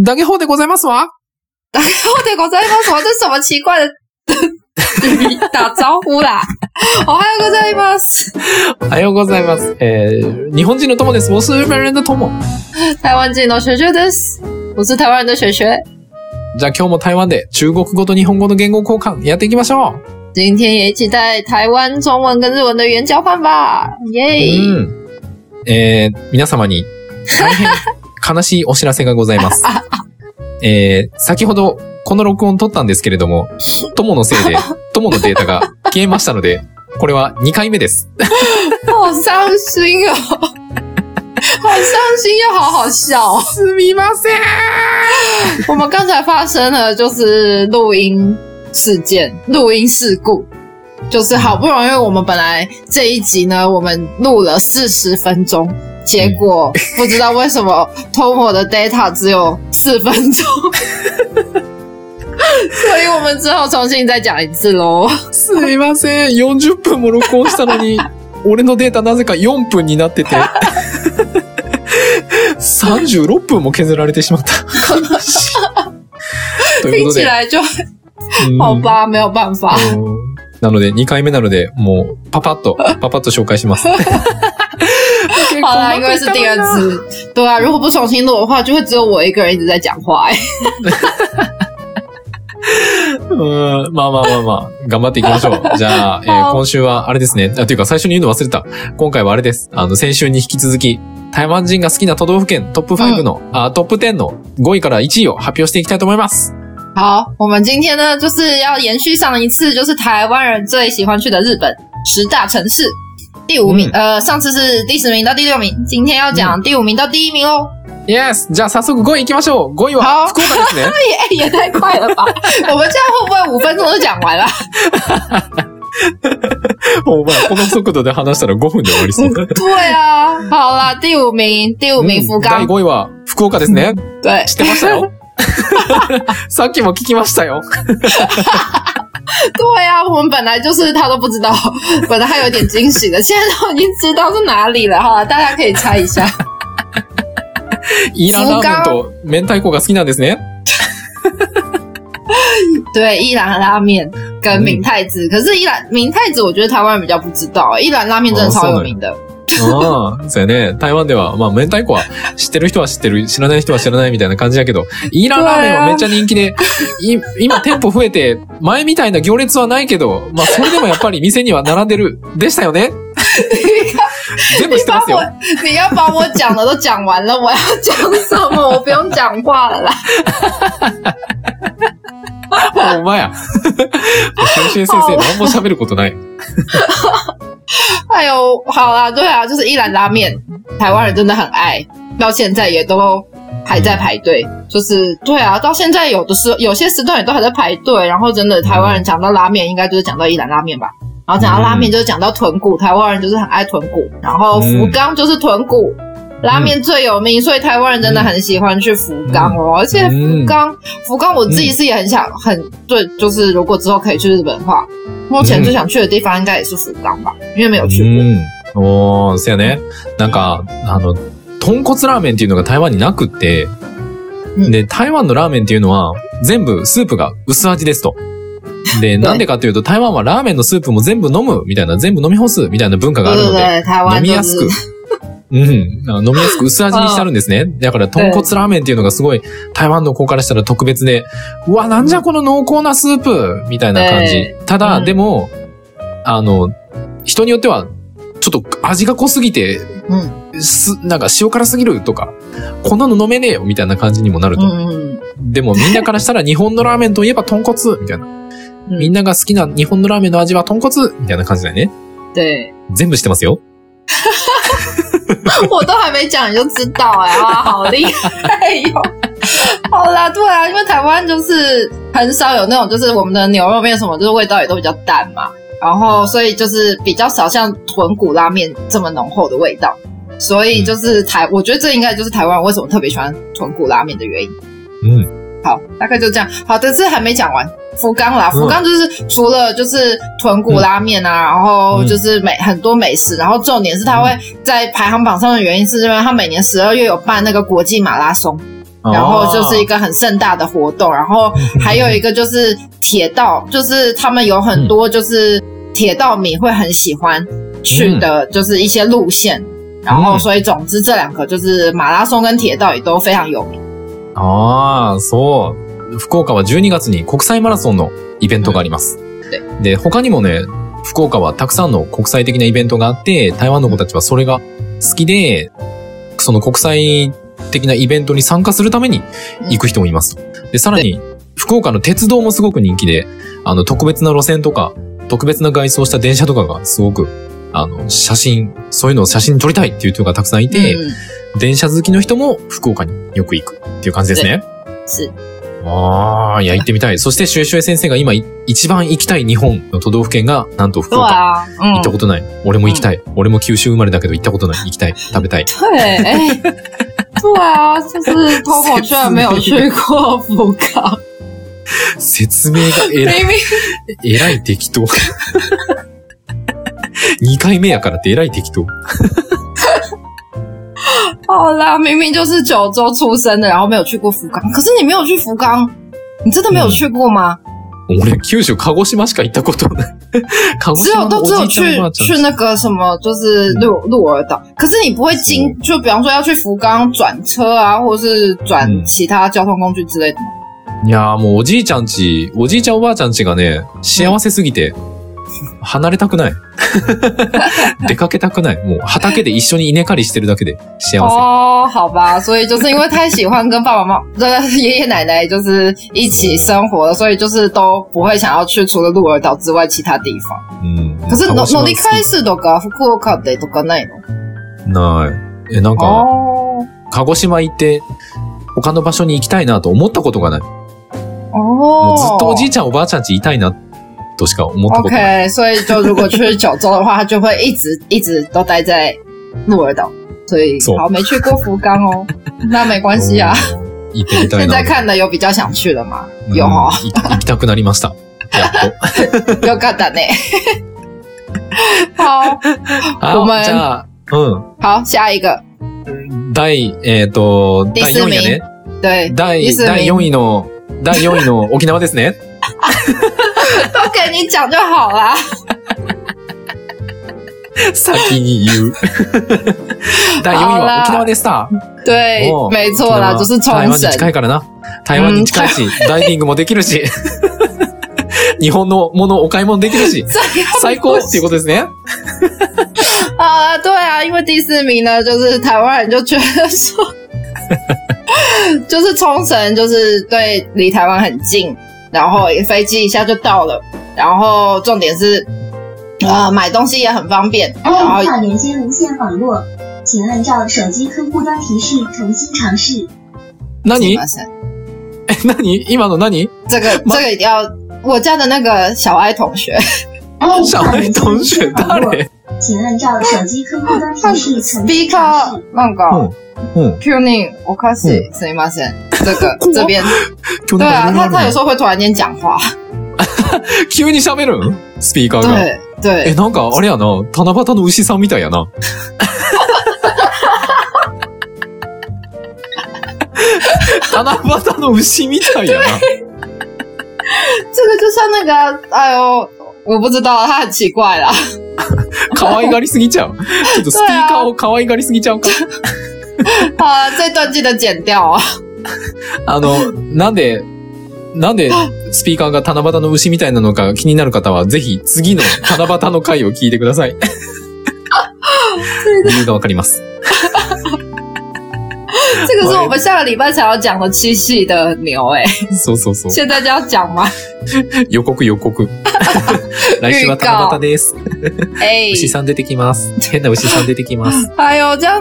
大家好でございますわ。大家好でございますわ。这是什么奇怪的打招呼啦？おはようございます。おはようございます。えー、日本人の友です。我是日本人的友。台湾人の学学です。我是台湾人的学学。じゃあ今日も台湾で中国語と日本語の言語交換やっていきましょう。今天也一起带台湾中文跟日文的语言交换吧，耶、うん。えー、皆様に大変悲しいお知らせがございます。えー、先ほどこの録音撮ったんですけれども、友のせいで、友のデータが消えましたので、これは2回目です。好伤心哦，好伤心又好好笑、哦。すみません。我们刚才发生了就是录音事件、录音事故，就是好不容易我们本来这一集呢，我们录了四十分钟，结果不知道为什么 Tomo 的 data 只有四分钟，所以我们只好重新再讲一次喽。すみません。40分も録音したのに、俺のデータなぜか4分になってて、36分も削られてしまった。悲しいという听ことで、起来就うん好吧，没有办法。うんなので、2回目なので、もう、パパッと、パパッと紹介します。好啦，因为是第二次，对啊，如果不重新录的话，就会只有我一个人一直在讲话、哎，うんまあまあまあまあ、頑張っていきましょう。じゃあ、えーはい今週はあれですね。あ、というか最初に言うの忘れた。今回はあれです。あの、先週に引き続き、台湾人が好きな都道府県トップ5の、あ、トップ10の5位から1位を発表していきたいと思います。好，我们今天呢就是要延续上一次，就是台湾人最喜欢去的日本十大城市。第五名，呃，上次是第十名到第六名，今天要讲第五名到第一名哦。Yes! じゃあ早速5位行きましょう。5位は好福岡ですね。也也太快了吧！我们这样会不会五分钟就讲完了？お前、この速度で話したら5分で終わりそう。对啊，好啦，第五名，第五名福第冈，5位は福岡ですね。对，知ってましたよ。さっきも聞きましたよ。对啊，我们本来就是他都不知道，本来还有点惊喜的，现在都已经知道是哪里了哈，大家可以猜一下。イーランラーメンと明太子が好きなんですね。对，一兰拉面跟明太子，可是一兰明太子，我觉得台湾人比较不知道、欸，一兰拉面真的超有名的。 ああ、そうやね。台湾では、まあ、明太子は知ってる人は知ってる、知らない人は知らないみたいな感じだけど、イーランラーメンはめっちゃ人気で、い今店舗増えて、前みたいな行列はないけど、まあ、それでもやっぱり店には並んでる、でしたよね。全部知ってますよ。你要把我讲的都讲完了，我要讲什么？我不用讲话了啦。お前や。先生先生、何も喋ることない。哎呦，好啦，对啊，就是一兰拉面，台湾人真的很爱，到现在也都还在排队。就是对啊，到现在有的时候有些时段也都还在排队。然后真的台湾人讲到拉面，应该就是讲到一兰拉面吧。然后讲到拉面就是讲到豚骨，台湾人就是很爱豚骨。然后福冈就是豚骨。拉面最有名，所以台湾人真的很喜欢去福冈哦。而且福冈，福冈我自己是也很想，很对，就是如果之后可以去日本的话，目前最想去的地方应该也是福冈吧，因为没有去过。うん。おー、そうやね。なんか、あの、豚骨ラーメンっていうのが台湾になくって、うんで、台湾のラーメンっていうのは、全部スープが薄味ですと。で、なんでかっていうと、台湾はラーメンのスープも全部飲むみたいな、全部飲み干すみたいな文化があるので、飲みやすくうん、飲みやすく薄味にしてあるんですね。だから、豚骨ラーメンっていうのがすごい、台湾の子からしたら特別で、うわ、なんじゃこの濃厚なスープみたいな感じえ。ただ、うんでも、あの、人によっては、ちょっと味が濃すぎて、嗯す、なんか塩辛すぎるとか、こんなの飲めねえよみたいな感じにもなると。でもみんなからしたら日本のラーメンといえば豚骨みたいな。嗯，みんなが好きな日本のラーメンの味は豚骨みたいな感じだよね。对，全部知ってますよ。我都还没讲你就知道哎、啊，好厉害哟！好啦，对啊，因为台湾就是很少有那种，就是我们的牛肉面什么，就是味道也都比较淡嘛，然后所以就是比较少像豚骨拉面这么浓厚的味道，所以就是台，我觉得这应该就是台湾人为什么特别喜欢豚骨拉面的原因。うん。好，大概就这样。好，但是还没讲完。福冈啦，福冈就是除了就是豚骨拉面啊，然后就是美很多美食，然后重点是它会在排行榜上的原因是因为它每年十二月有办那个国际马拉松，然后就是一个很盛大的活动，然后还有一个就是铁道，就是他们有很多就是铁道迷会很喜欢去的，就是一些路线。然后，所以总之这两个就是马拉松跟铁道也都非常有名。ああ、そう。福岡は12月に国際マラソンのイベントがあります。で、他にもね、福岡はたくさんの国際的なイベントがあって、台湾の子たちはそれが好きで、その国際的なイベントに参加するために行く人もいます。で、さらに、福岡の鉄道もすごく人気で、あの、特別な路線とか、特別な外装した電車とかがすごく、あの、写真、そういうのを写真撮りたいっていう人がたくさんいて、うん、電車好きの人も福岡によく行くっていう感じですね。是。ああ、いや、行ってみたい。そして、シュエシュエ先生が今、一番行きたい日本の都道府県が、なんと福岡。うん、行ったことない。俺も行きたい、うん。俺も九州生まれだけど行ったことない。行きたい。食べたい。对，哎，对啊，就是头发居然没有去过福冈。説明がえらい、えらい適当。2回目やからってえらい適当。好啦，明明就是九州出生的，然后没有去过福冈。可是你没有去福冈，你真的没有去过吗？俺九州鹿児島しか行ったことない。只有都只有去去那个什么，就是鹿鹿儿岛。可是你不会经，就比方说要去福冈转车啊，或者是转其他交通工具之类的吗？いやもうおじいちゃんち、おじいちゃんおばあちゃんちがね、幸せすぎて、離れたくない。出かけたくない。もう畑で一緒に稲刈りしてるだけで幸せ。哦，好吧，所以就是因为太喜欢跟爸爸妈妈、爷爷奶奶就是一起生活了，所以就是都不会想要去除了鹿儿岛之外其他地方。嗯。可是乗り換え数とか福岡でとかないの？ない。えなんか鹿児島行って他の場所に行きたいなと思ったことがない。もうずっとおじいちゃんおばあちゃんちいたいなとしか思ったことない。OK，所以就如果去九州的话，他就会一直一直都待在鹿儿岛，所以好没去过福冈哦，那没关系啊。现在看的有比较想去了吗？有哦。行きたくなりました。よかったね。好，我们じゃあ、うん。好，下一个。第えっ、と第4位ね。对。第第4位の第4位の沖縄ですね。都给你讲就好啦。先に言う。第4位は沖縄でした。对，没错啦，就是冲台湾に近いからな。台湾に近いし、ダイビングもできるし。日本のものお買い物できるし。最高っていうことですね。啊，对啊，因为第四名呢，就是台湾人就觉得说，就是冲绳，就是对离台湾很近。然后飞机一下就到了，然后重点是，呃，买东西也很方便。然后要连接无线网络，请按照手机客户端提示重新尝试。那你？哎，那你今の何？这个这个一定要我家的那个小爱同学。小爱同学誰？请按照手机客户端提示重新尝试。なんか。嗯，Q 宁，我开始すみません。这个这边， 对啊，他他有时候会突然间讲话。急に喋るんスピーカーが。对对。え、なんかあれやな、七夕の牛さんみたいやな。七夕の牛みたいやな。这个就像那个，哎呦，我不知道，他很奇怪啦。可愛がりすぎちゃう。ちょっとスピーカーを可愛がりすぎちゃうか。好啊，这段记得剪掉啊。あの、なんで、なんでスピーカーが七夕の牛みたいなのか気になる方は、ぜひ次の七夕の回を聞いてください。理由がわかります。这个是我们下个礼拜才要讲的七夕的牛哎、欸。そうそうそう。现在就要讲吗？予告予告。来週は七夕です。哎，牛さん出てきます。変な牛さん出てきます。哎呦，这样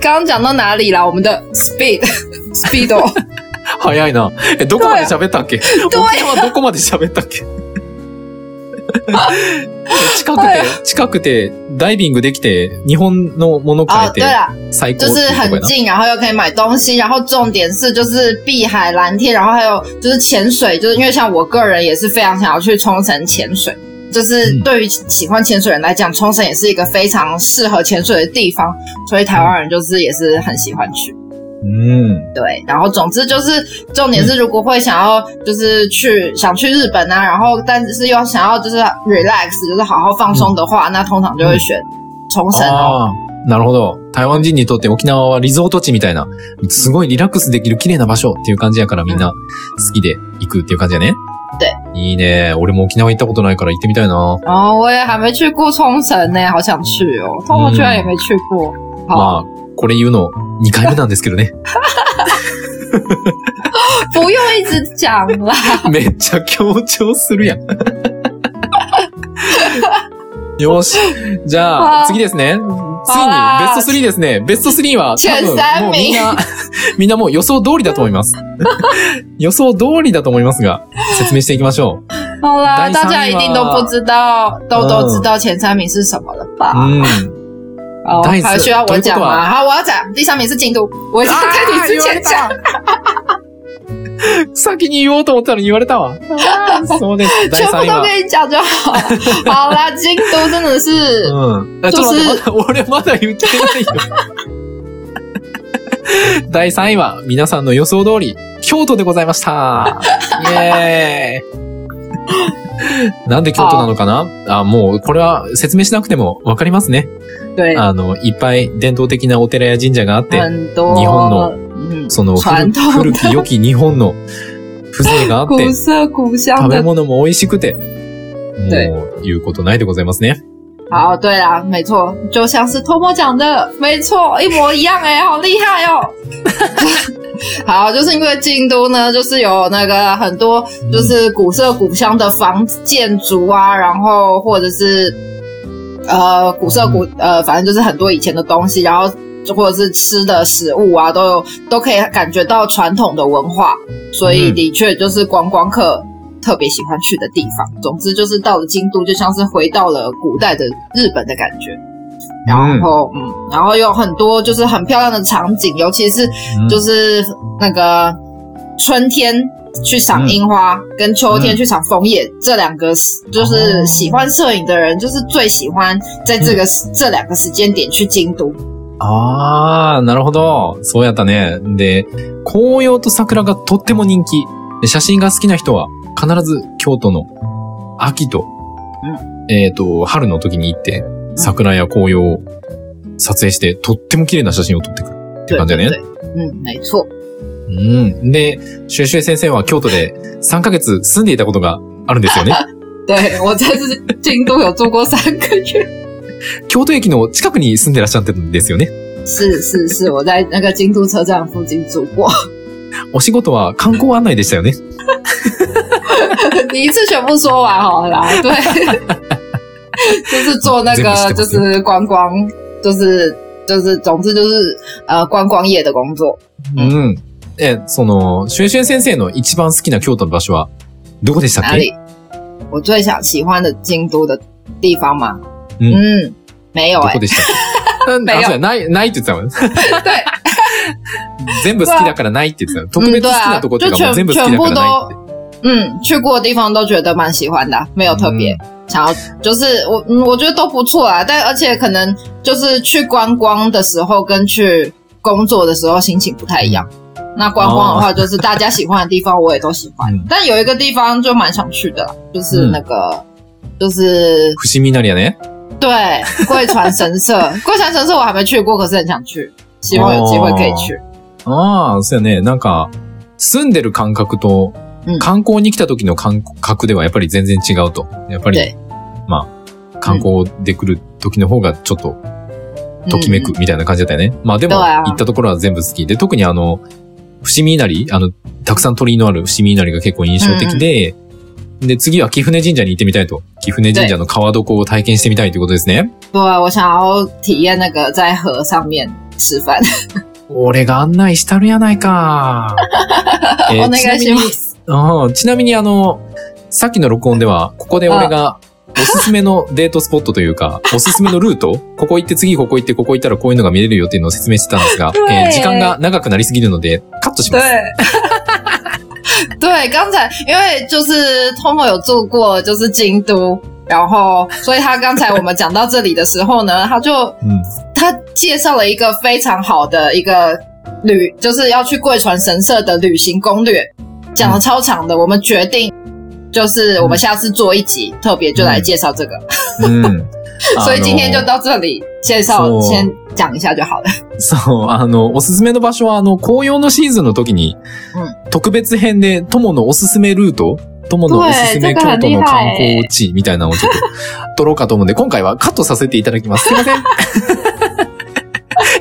刚刚讲到哪里了？我们的 speed speed 早いな。え、どこまで喋ったっけ？沖縄どこまで喋ったっけ？近くて、近くて、ダイビングできて、日本のもの買えて、最高就是很近，然后又可以买东西，然后重点是就是碧海蓝天，然后还有就是潜水，就是因为像我个人也是非常想要去冲绳潜水。就是对于喜欢潜水人来讲，冲绳也是一个非常适合潜水的地方，所以台湾人就是也是很喜欢去。嗯，对，然后总之就是重点是，如果会想要就是去想去日本啊，然后但是又想要就是 relax，就是好好放松的话，那通常就会选冲绳哦。ああ、なるほど。台湾人にとって沖縄はリゾート地みたいな、すごいリラックスできる綺麗な場所っていう感じやからみんな好きで行くっていう感じやね。对。いいね。俺も沖縄行ったことないから行ってみたいな。哦，我也还没去过冲绳呢，好想去哦。通我居然也没去过。好，まあ、これ言うの2回目なんですけどね。不用一直讲啦。めっちゃ強調するやん。よし。じゃあ、次ですね。ついにベスト3ですね。ベスト3は多分もうみんな、みんなもう予想通りだと思います。予想通りだと思いますが、説明していきましょ好啦，大家一定都不知道，都都知道前三名是什么了吧？う。うん。哦，还需要我讲吗？好，我要讲，第三名是京都，我已经在你之前讲。先に言おうと思ったのに言われたわ。そうです。第3位は。全部都跟你讲就好。好啦，京都真的是，うん。あちょっと待って、まだ俺まだ言ってないよ。第3位は、皆さんの予想通り、京都でございました。イエーイ。なんで京都なのかな？あ、もう、これは説明しなくてもわかりますね。对，あの、いっぱい伝統的なお寺や神社があって、日本の嗯その古き良き日本の 風情があって古、色古香食べ的。物も美味しくて、对もう、言うことないでございますね。好，对啦，没错，就像是托莫讲的，没错，一模一样哎、好厉害哦。好，就是因为京都呢，就是有那个很多就是古色古香的房建筑啊，然后或者是呃古色古呃，反正就是很多以前的东西，然后或者是吃的食物啊，都有都可以感觉到传统的文化，所以嗯的确就是观光客特别喜欢去的地方。总之就是到了京都，就像是回到了古代的日本的感觉。然后，嗯，然后有很多就是很漂亮的场景，尤其是嗯就是那个春天去赏樱花，跟秋天去赏枫叶，这两个是就是哦喜欢摄影的人，就是最喜欢在这个、这两个时间点去京都。ああ、なるほど。そうやったね。で、紅葉と桜がとっても人気。で写真が好きな人は必ず京都の秋と、えっ、と、春の時に行って、桜や紅葉を撮影して、とっても綺麗な写真を撮ってくるって对感じだね。对对，嗯，没错。うん。で、シュエシュエ先生は京都で3ヶ月住んでいたことがあるんですよね。对我在这京都有住过三个月。京都駅の近くに住んでらっしゃってるんですよね。是是是，我在那个京都车站附近住过。お仕事は観光案内でしたよね。你一次全部说完好了啦，对，就是做那个就是观光，就是就是总之就是呃观光业的工作。うん。え、その、シュエシュエ先生の一番好きな京都の場所は、どこでしたっけ？我最想喜欢的京都的地方吗？嗯嗯，没有哎、どこでした？っけ没有ない、ないって言ってたもん。对，全部好きだからないって言ってた。特別好きなとこっていうか、全部好きだからないって。嗯，去过的地方都觉得蛮喜欢的啊，没有特别、想要，就是我嗯，我觉得都不错啊。但而且可能就是去观光的时候跟去工作的时候心情不太一样。那观光的话，就是大家喜欢的地方我也都喜欢，嗯。但有一个地方就蛮想去的啦，就是那个、就是伏見稲荷やね。对贵船神社，贵船神社我还没去过，可是很想去，希望有机会可以去。ああ、そうやね。なんか、住んでる感覚とうん、観光に来た時の感覚ではやっぱり全然違うと。やっぱり对、まあ、観光で来る時の方がちょっと、ときめくみたいな感じだったよね。まあでも、そうや。行ったところは全部好き。で、特にあの、伏見稲荷、あの、たくさん鳥居のある伏見稲荷が結構印象的で、で、次は貴船神社に行ってみたいと。貴船神社の川床を体験してみたいということですね。对，我想要体验那个在河上面吃饭。俺が案内したるやないか。えーお願いします。うんちなみにあの、さっきの録音では、ここで俺がおすすめのデートスポットというか、おすすめのルート、ここ行って次ここ行ってここ行ったらこういうのが見れるよっていうのを説明してたんですが、对えー時間が長くなりすぎるので、カットします。对，刚才因为就是 Tomo 有做过就是京都，然后所以他刚才我们讲到这里的时候呢，他就うん。他介绍了一个非常好的一个旅就是要去贵船神社的旅行攻略，讲的超长的。我们决定就是我们下次做一集，特别就来介绍这个。うん。所以今天就到这里介绍，先讲一下就好了。そう、あの、おすすめの場所は、あの、紅葉のシーズンの時に、うん特別編で、友のおすすめルート、友のおすすめ对京都の観光地みたいなのをちょっと 撮ろうかと思うんで、今回はカットさせていただきます。すいません。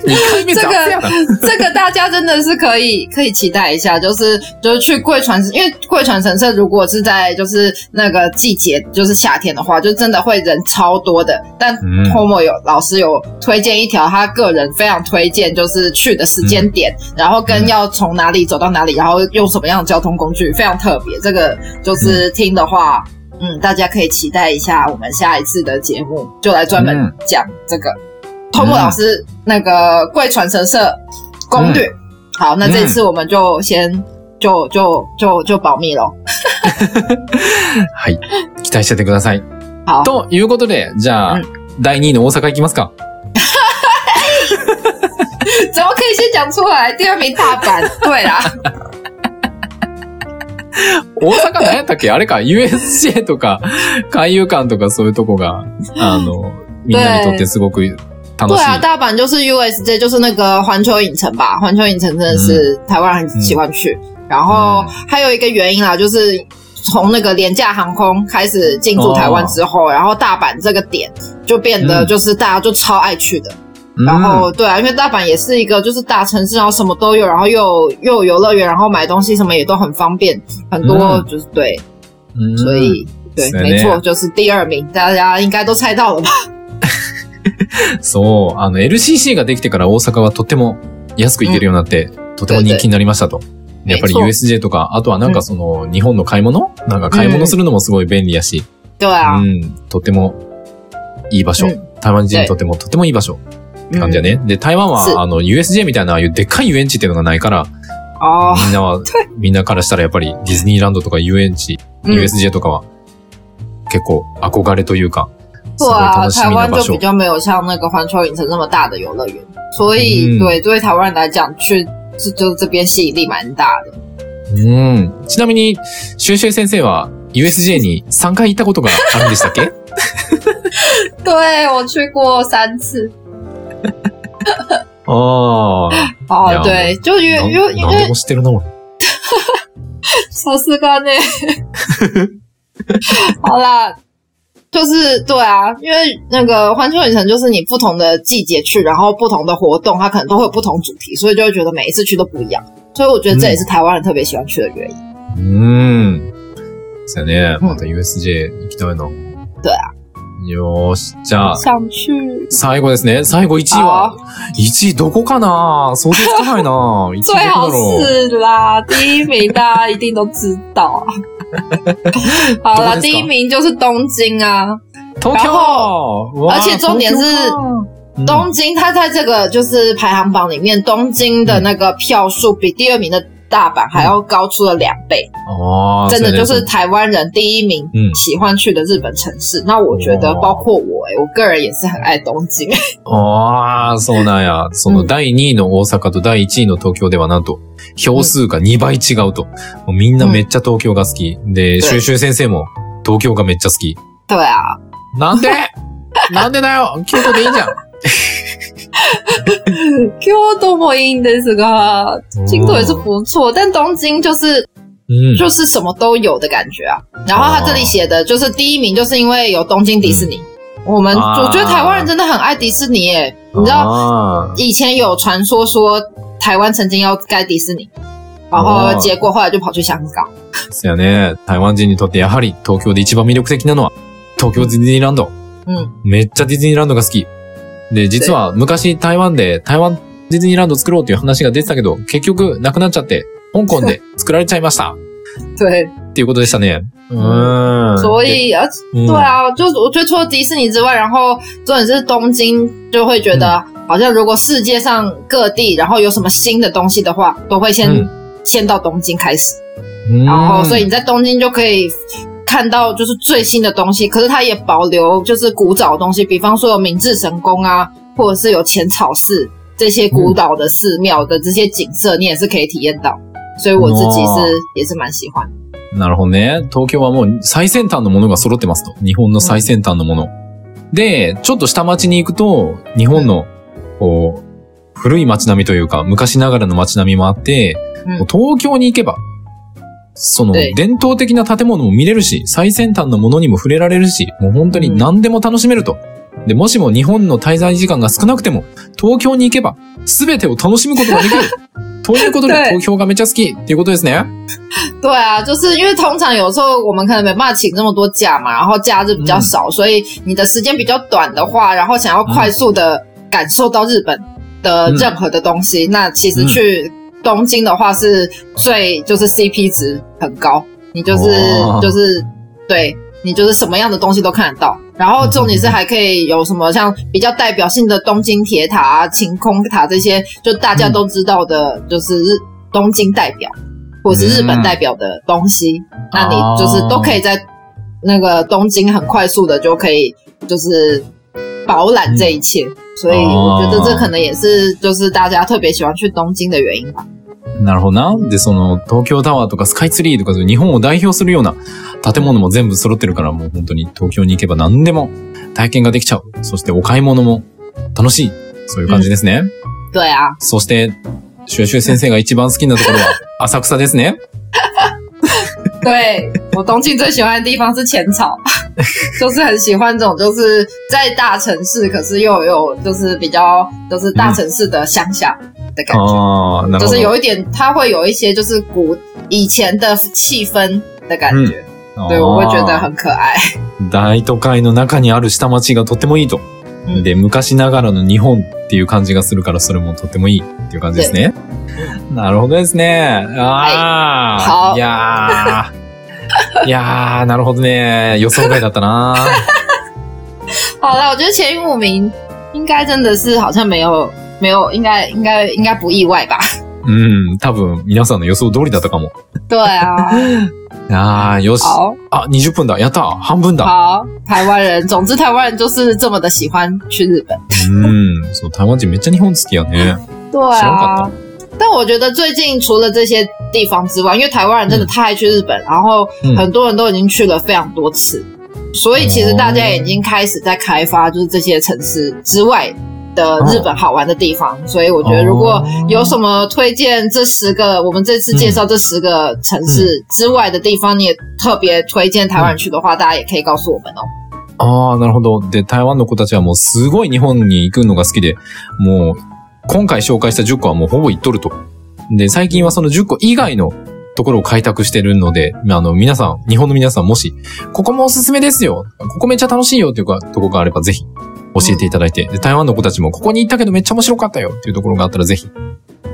2回目这。个这个大家真的是可以可以期待一下，就是就是去贵船，因为贵船神社如果是在就是那个季节，就是夏天的话，就真的会人超多的。但嗯 Tomo 有老师有推荐一条他个人非常推荐，就是去的时间点，然后跟要从哪里走到哪里，然后用什么样的交通工具，非常特别。这个就是听的话。嗯，大家可以期待一下，我们下一次的节目就来专门嗯讲这个。托木老师那个贵船神社攻略。好，那这一次我们就先就就就就保密喽。はい。期待しててください。好，ということで、じゃあ、うん第2位の大阪行きますか？怎么可以先讲出来？第二名大阪，对啦，大阪何やったっけ？あれか、USJ とか、海遊館とかそういうとこが、あの、みんなにとってすごく。对啊，大阪就是 USJ，就是那个环球影城吧。环球影城真的是台湾人很喜欢去。然后还有一个原因啦，就是从那个廉价航空开始进驻台湾之后，然后大阪这个点就变得嗯就是大家就超爱去的。うん然后对啊，因为大阪也是一个就是大城市，然后什么都有，然后又有又有游乐园，然后买东西什么也都很方便，很多嗯就是对，うん所以对，是呢没错，就是第二名，大家应该都猜到了吧？ そう、あの、LCC ができてから大阪はとっても安く行けるようになって、とても人気になりましたと。やっぱり USJ とか、あとはなんかその、日本の買い物？なんか買い物するのもすごい便利やし、对啊，うん、とってもいい場所。うん。台湾人にとってもとってもいい場所。って感じだね。で、台湾是は、あの、USJ みたいなああいうでっかい遊園地っていうのがないから、哦，みんなは、みんなからしたらやっぱりディズニーランドとか遊園地、嗯 USJ とかは、結構憧れというか、对啊，台湾就比。较没有像那个环球影城那么大的游乐园，所以、嗯对对台湾人来讲，去这就是这边吸引力蛮大的。うん。ちなみに、シュ先生は USJ に3回行ったことがあるんでしたっけ？对我去过三次。あ あ。いや哦，对，就因为因为因为も知ってるな。萨斯干呢。好啦，就是对啊，因为那个环球影城就是你不同的季节去，然后不同的活动，它可能都会有不同主题，所以就会觉得每一次去都不一样。所以我觉得这也是台湾人特别喜欢去的原因。うん。そうやね。うんまた USJ 行きたいな。对あ。 よーし。じゃあ、最後ですね。最後1位は、1位どこかな？想像つかないな。1位どこ最好だろう？是啦，第一名大家一定都知道啊。好啦，どこですか？第一名就是东京啊，東京！然后而且重点是东京它在这个就是排行榜里面，东京的那个票数比第二名的大阪还要高出了两倍，あー真的就是台湾人第一名嗯喜欢去的日本城市。那我觉得哇包括我、欸，我个人也是很爱东京。ああ、そうなんや。その第2位の大阪と第1位の東京ではなんと、票数が2倍違うと。もうみんなめっちゃ東京が好き。で、シュエシュエ先生も東京がめっちゃ好き。对啊，なんで？なんでだよ京都でいいじゃん。京都もいいんですが，京都也是不错，但东京就是うん。就是什么都有的感觉啊。然后他这里写的就是第一名，就是因为有东京迪士尼。我们、啊我觉得台湾人真的很爱迪士尼耶，你知道あ以前有传说说台湾曾经要盖迪士尼，然后哦结果后来就跑去香港。ーそうやね。台湾人にとってやはり東京で一番魅力的なのは、東京ディズニーランド。嗯，めっちゃディズニーランドが好き。で、実は昔台湾で台湾ディズニーランド作ろうっていう話が出てたけど、結局なくなっちゃって、香港で作られちゃいました。对，っていうことでしたね。うーん。所以而で、对啊，就是我觉得除了迪士尼之外，然后重点是东京，就会觉得好像如果世界上各地然后有什么新的东西的话，都会先、嗯先到东京开始。うん、然后所以你在东京就可以看到就是最新的东西，可是它也保留就是古早的东西，比方说有明治神宫啊，或者是有浅草寺这些古老的寺庙的这些景色，你也是可以体验到。所以我自己是也是蛮喜欢。なるほどね。東京はもう最先端のものが揃ってますと。日本の最先端のもの。で、ちょっと下町に行くと、日本の、こう、古い街並みというか、昔ながらの街並みもあって、東京に行けば、その对伝統的な建物も見れるし、最先端のものにも触れられるし、もう本当に何でも楽しめると。で、もしも日本の滞在時間が少なくても、東京に行けば、すべてを楽しむことができる。ということで、对東京がめっちゃ好きっていうことですね。对啊，就是因为通常有时候我们可能没办法请这么多假嘛，然后假日比较少，所以你的时间比较短的话，然后想要快速的感受到日本的任何的东西，那其实去东京的话是最就是 CP 值很高，你就是、哦就是对你就是什么样的东西都看得到，然后重点是还可以有什么像比较代表性的东京铁塔啊、晴空塔这些，就大家都知道的，就是日东京代表。或是日本代表的东西，那你就是都可以在那个东京很快速的就可以就是饱览这一切，所以我觉得这可能也是就是大家特别喜欢去东京的原因吧。なるほどな。で、その、東京タワーとかスカイツリーとか、日本を代表するような建物も全部揃ってるから、もう本当に東京に行けば何でも体験ができちゃう。そしてお買い物も楽しい。そういう感じですね。对啊，そして、シュエシュエ先生が一番好きなところは 浅草ですね。对我东京最喜欢的地方是浅草，就是很喜欢这种就是在大城市，可是又有就是比较就是大城市的乡下的感觉。ああ、なるほど。就是有一点，它会有一些就是古以前的气氛的感觉，对我会觉得很可愛。大都会の中にある下町がとってもいいと。うんで、昔ながらの日本っていう感じがするから、それもとってもいいっていう感じですね。なるほどですね。ああ、はいいやー。いやー、なるほどね。予想外だったな。好了，我觉得前五名应该真的是好像没有没有，应该应该应该不意外吧？うん、多分皆さんの予想通りだったかも。对啊，あー、よし。好あ、20分だ。やった。半分だ。好，台湾人，总之台湾人就是这么的喜欢去日本。うん。そう、台湾人めっちゃ日本好きやね。对知らんか啊っ。但我觉得最近除了这些地方之外，因为台湾人真的太爱去日本，然后很多人都已经去了非常多次，所以其实大家已经开始在开发就是这些城市之外的日本好玩的地方。所以我觉得如果有什么推荐这十个，我们这次介绍这十个城市之外的地方，你也特别推荐台湾人去的话，大家也可以告诉我们哦。ああ、なるほど。で、台湾の子たちはもうすごい日本に行くのが好きで、もう、今回紹介した10個はもうほぼ行っとると。で、最近はその10個以外のところを開拓してるので、あの、皆さん、日本の皆さんもし、ここもおすすめですよ。ここめっちゃ楽しいよっていうか、ところがあればぜひ教えていただいて、で、台湾の子たちもここに行ったけどめっちゃ面白かったよっていうところがあったらぜひ、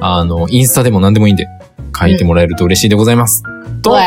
あの、インスタでも何でもいいんで、書いてもらえると嬉しいでございます。と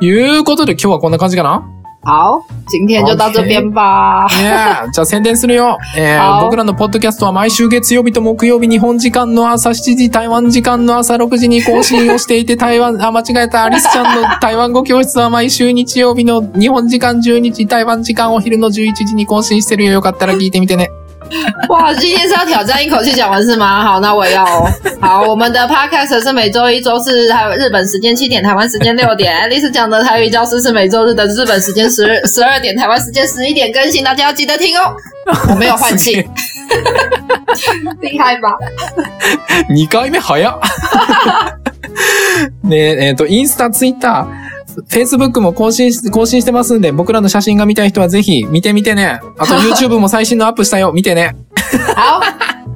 いうことで今日はこんな感じかな？好，今天就到这边吧。ねえじゃあ宣伝するよ。えー好僕らのポッドキャストは毎週月曜日と木曜日日本時間の朝7時、台湾時間の朝6時に更新をしていて、台湾、あ、間違えた、アリスちゃんの台湾語教室は毎週日曜日の日本時間12時、台湾時間お昼の11時に更新してるよ。よかったら聞いてみてね。哇，今天是要挑战一口气讲完是吗？好，那我也要哦。好，我们的 podcast 是每周一、周四，还有日本时间七点，台湾时间六点。爱丽丝讲的台语教室是每周日的日本时间十十二点，台湾时间十一点更新，大家要记得听哦。我没有换气，厉害吧？ 2回目早っ。ねえ、えっ、と、インスタ、ツイッター、 Facebook も更新し、更新してますんで、僕らの写真が見たい人はぜひ見てみてね。あと YouTube も最新のアップしたよ。見てね。好，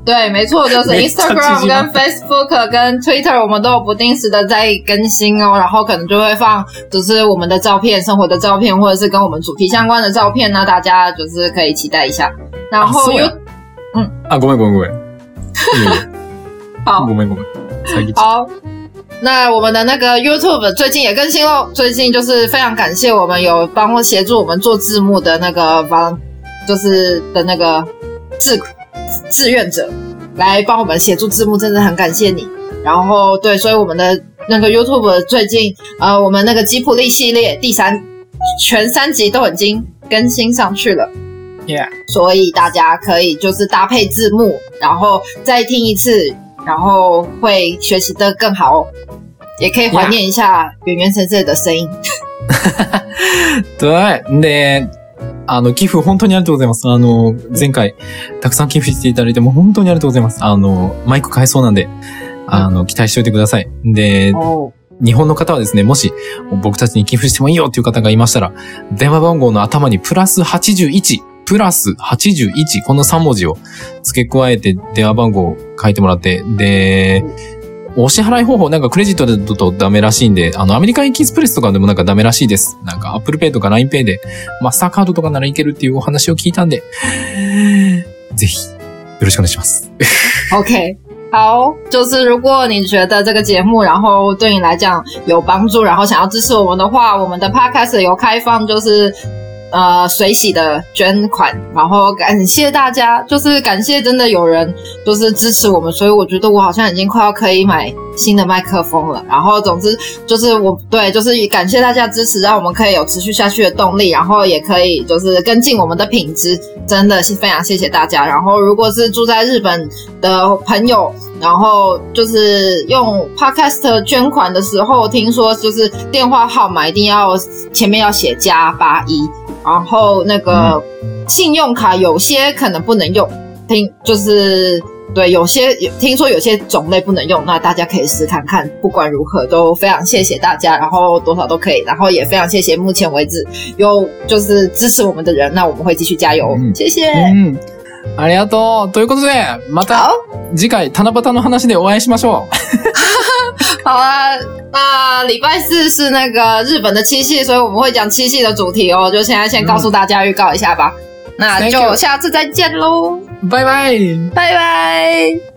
对，没错，就是 Instagram 跟 Facebook 跟 Twitter，我们都有不定时的在更新哦。然后可能就会放，就是我们的照片、生活的照片，或者是跟我们主题相关的照片呢，大家就是可以期待一下。然后有あそうやあ、ごめんごめん好ごめん ご好，那我们的那个 YouTube 最近也更新喽。最近就是非常感谢我们有帮我协助我们做字幕的那个帮，就是的那个志志愿者来帮我们协助字幕，真的很感谢你。然后对，所以我们的那个 YouTube 最近呃，我们那个吉普力系列第三全三集都已经更新上去了。Yeah，所以大家可以就是搭配字幕，然后再听一次，然后会学习的更好哦。也可以怀念一下圆圆先生的声音。对。で、あの、寄付本当にありがとうございます。あの、前回、たくさん寄付していただいても本当にありがとうございます。あの、マイク買えそうなんで、あの、期待しておいてください。で、哦，日本の方はですね、もし僕たちに寄付してもいいよっていう方がいましたら、電話番号の頭にプラス81、プラス81、この3文字を付け加えて電話番号を書いてもらって、で、お支払い方法なんかクレジットだとダメらしいんで、あの、アメリカンエキスプレスとかでもなんかダメらしいです。なんか Apple Pay とか LINE Pay でマスターカードとかならいけるっていうお話を聞いたんで、ぜひ、よろしくお願いします。OK，好，就是如果你觉得这个节目，然后对你来讲有帮助，然后想要支持我们的话，我们的 Podcast 有开放就是呃随喜的捐款，然后感谢大家，就是感谢真的有人就是支持我们，所以我觉得我好像已经快要可以买新的麦克风了。然后总之就是我对，就是感谢大家支持，让我们可以有持续下去的动力，然后也可以就是跟进我们的品质，真的是非常谢谢大家。然后如果是住在日本的朋友，然后就是用 Podcast 捐款的时候，听说就是电话号码一定要前面要写加八一，然后那个信用卡有些可能不能用，听就是。对，有些有听说有些种类不能用，那大家可以试看看。不管如何，都非常谢谢大家，然后多少都可以，然后也非常谢谢目前为止有就是支持我们的人，那我们会继续加油，嗯谢谢。うん。ありがとう。ということで、また好，次回、七夕の話でお会いしましょう。好啊，那礼拜四是那个日本的七夕，所以我们会讲七夕的主题哦。就现在先告诉大家预告一下吧，那 Thank 就 you 下次再见喽，バイバイ。拜拜。